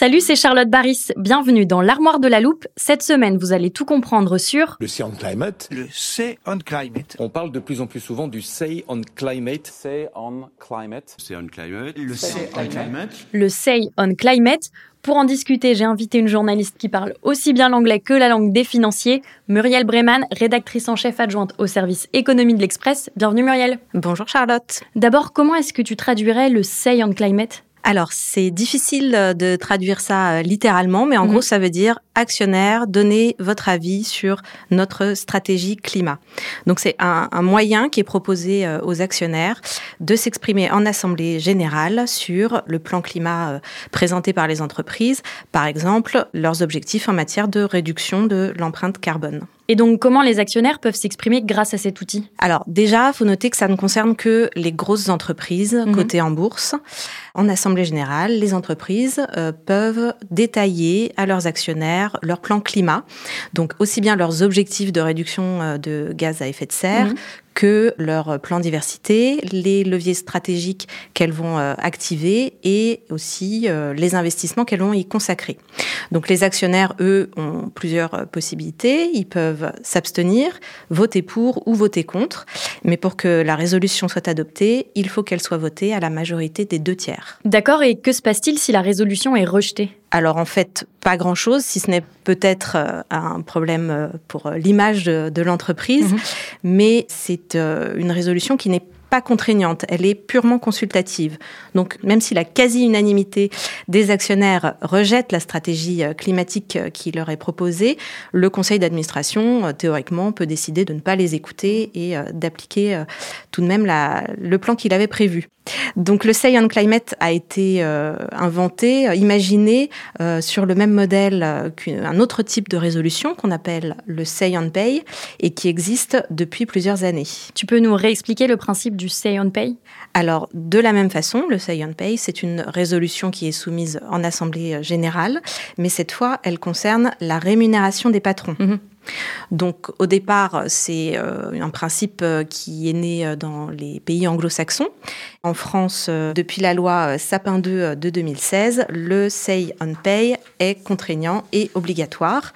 Salut, c'est Charlotte Baris. Bienvenue dans l'armoire de la loupe. Cette semaine, vous allez tout comprendre sur Le Say on Climate. Le Say on Climate. On parle de plus en plus souvent du Say on Climate. Say on Climate. Say on Climate. Le Say on Climate. le Say on Climate. Pour en discuter, j'ai invité une journaliste qui parle aussi bien l'anglais que la langue des financiers, Muriel Breman, rédactrice en chef adjointe au service économie de l'Express. Bienvenue Muriel. Bonjour Charlotte. D'abord, comment est-ce que tu traduirais le Say on Climate? Alors, c'est difficile euh, de traduire ça euh, littéralement, mais en Mhm. gros, ça veut dire actionnaire, donnez votre avis sur notre stratégie climat. Donc, c'est un, un moyen qui est proposé euh, aux actionnaires de s'exprimer en assemblée générale sur le plan climat présenté par les entreprises, par exemple, leurs objectifs en matière de réduction de l'empreinte carbone. Et donc, comment les actionnaires peuvent s'exprimer grâce à cet outil? Alors déjà, faut noter que ça ne concerne que les grosses entreprises Mhm. cotées en bourse. En assemblée générale, les entreprises euh, peuvent détailler à leurs actionnaires leur plan climat, donc aussi bien leurs objectifs de réduction euh, de gaz à effet de serre Mhm. Que leur plan diversité, les leviers stratégiques qu'elles vont euh, activer et aussi euh, les investissements qu'elles vont y consacrer. Donc les actionnaires, eux, ont plusieurs euh, possibilités. Ils peuvent s'abstenir, voter pour ou voter contre. Mais pour que la résolution soit adoptée, il faut qu'elle soit votée à la majorité des deux tiers. D'accord, et que se passe-t-il si la résolution est rejetée? Alors en fait, pas grand-chose, si ce n'est peut-être euh, un problème euh, pour euh, l'image de, de l'entreprise, Mhm. mais c'est une résolution qui n'est pas contraignante, elle est purement consultative. Donc même si la quasi-unanimité des actionnaires rejette la stratégie euh, climatique euh, qui leur est proposée, le conseil d'administration, euh, théoriquement, peut décider de ne pas les écouter et d'appliquer tout de même le plan qu'il avait prévu. Donc le Say on Climate a été inventé, imaginé sur le même modèle qu'un autre type de résolution qu'on appelle le Say on Pay et qui existe depuis plusieurs années. Tu peux nous réexpliquer le principe du Say on Pay? Alors, de la même façon, le Say on Pay, c'est une résolution qui est soumise en Assemblée euh, générale, mais cette fois, elle concerne la rémunération des patrons. Mhm. Donc, au départ, c'est euh, un principe euh, qui est né euh, dans les pays anglo-saxons. En France, depuis la loi Sapin 2 euh, de 2016, le Say on Pay est contraignant et obligatoire.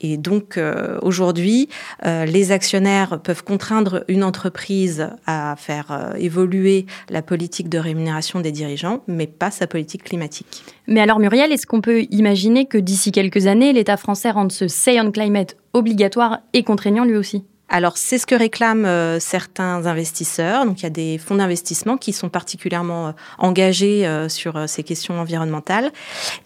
Et donc, aujourd'hui, les actionnaires peuvent contraindre une entreprise à faire évoluer la politique de rémunération des dirigeants, mais pas sa politique climatique. Mais alors Muriel, est-ce qu'on peut imaginer que d'ici quelques années, l'État français rende ce Say on Climate obligatoire et contraignant lui aussi Alors, c'est ce que réclament euh, certains investisseurs. Donc, il y a des fonds d'investissement qui sont particulièrement euh, engagés euh, sur ces questions environnementales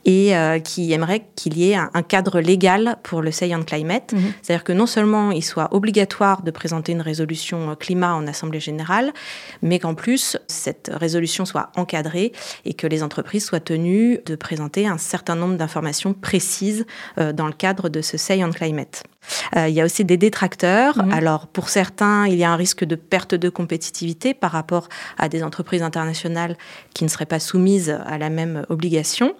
et qui aimeraient qu'il y ait un, un cadre légal pour le Say on Climate. Mhm. C'est-à-dire que non seulement il soit obligatoire de présenter une résolution climat en Assemblée générale, mais qu'en plus, cette résolution soit encadrée et que les entreprises soient tenues de présenter un certain nombre d'informations précises dans le cadre de ce Say on Climate. Euh, il y a aussi des détracteurs. Mhm. Alors, pour certains, il y a un risque de perte de compétitivité par rapport à des entreprises internationales qui ne seraient pas soumises à la même obligation.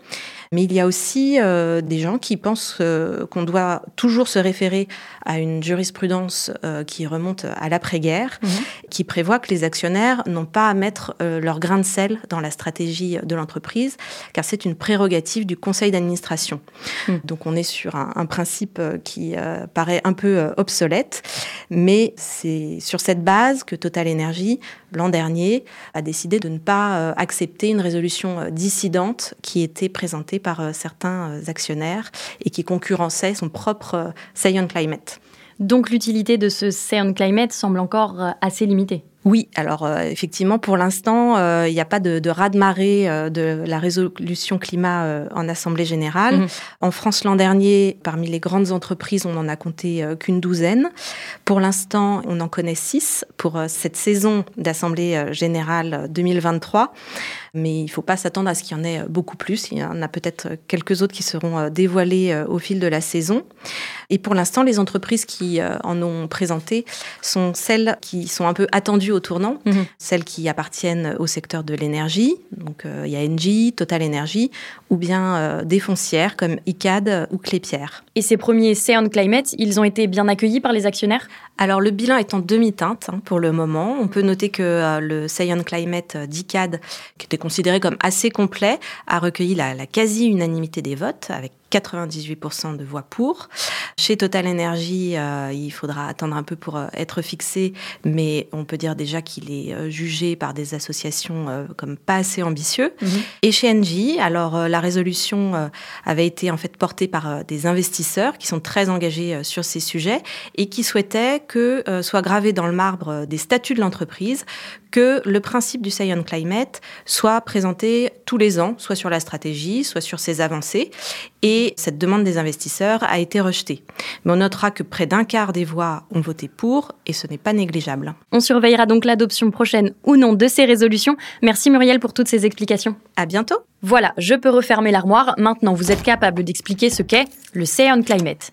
Mais il y a aussi euh, des gens qui pensent euh, qu'on doit toujours se référer à une jurisprudence euh, qui remonte à l'après-guerre, Mhm. qui prévoit que les actionnaires n'ont pas à mettre euh, leur grain de sel dans la stratégie de l'entreprise, car c'est une prérogative du conseil d'administration. Mhm. Donc on est sur un, un principe euh, qui euh, paraît un peu obsolète, mais c'est sur cette base que Total Energy, l'an dernier, a décidé de ne pas euh, accepter une résolution euh, dissidente qui était présentée par euh, certains actionnaires et qui concurrençait son propre euh, Say on Climate. Donc l'utilité de ce Say on Climate semble encore assez limitée. Oui, alors euh, effectivement, pour l'instant, euh, il n'y a pas de, de raz-de-marée euh, de la résolution climat en Assemblée générale. Mhm. En France, l'an dernier, parmi les grandes entreprises, on n'en a compté qu'une douzaine. Pour l'instant, on en connaît six pour cette saison d'Assemblée générale euh, 2023. Mais il ne faut pas s'attendre à ce qu'il y en ait beaucoup plus. Il y en a peut-être quelques autres qui seront dévoilés au fil de la saison. Et pour l'instant, les entreprises qui en ont présenté sont celles qui sont un peu attendues au tournant, Mhm. celles qui appartiennent au secteur de l'énergie. Donc euh, il y a Engie, Total Energy, ou bien euh, des foncières comme ICAD ou Clépierre. Et ces premiers on Climate, ils ont été bien accueillis par les actionnaires? Alors le bilan est en demi-teinte hein, pour le moment. On peut noter que euh, le on Climate d'ICAD, qui était considéré comme assez complet, a recueilli la, la quasi-unanimité des votes avec 98% de voix pour. Chez Total Energy, euh, il faudra attendre un peu pour euh, être fixé, mais on peut dire déjà qu'il est euh, jugé par des associations comme pas assez ambitieux. Et chez Engie, alors la résolution avait été en fait portée par des investisseurs qui sont très engagés sur ces sujets et qui souhaitaient que soit gravé dans le marbre des statuts de l'entreprise que le principe du Say on Climate soit présenté tous les ans, soit sur la stratégie, soit sur ses avancées. Et cette demande des investisseurs a été rejetée. Mais on notera que près d'un quart des voix ont voté pour, et ce n'est pas négligeable. On surveillera donc l'adoption prochaine ou non de ces résolutions. Merci Muriel pour toutes ces explications. À bientôt! Voilà, je peux refermer l'armoire. Maintenant, vous êtes capable d'expliquer ce qu'est le Say on Climate.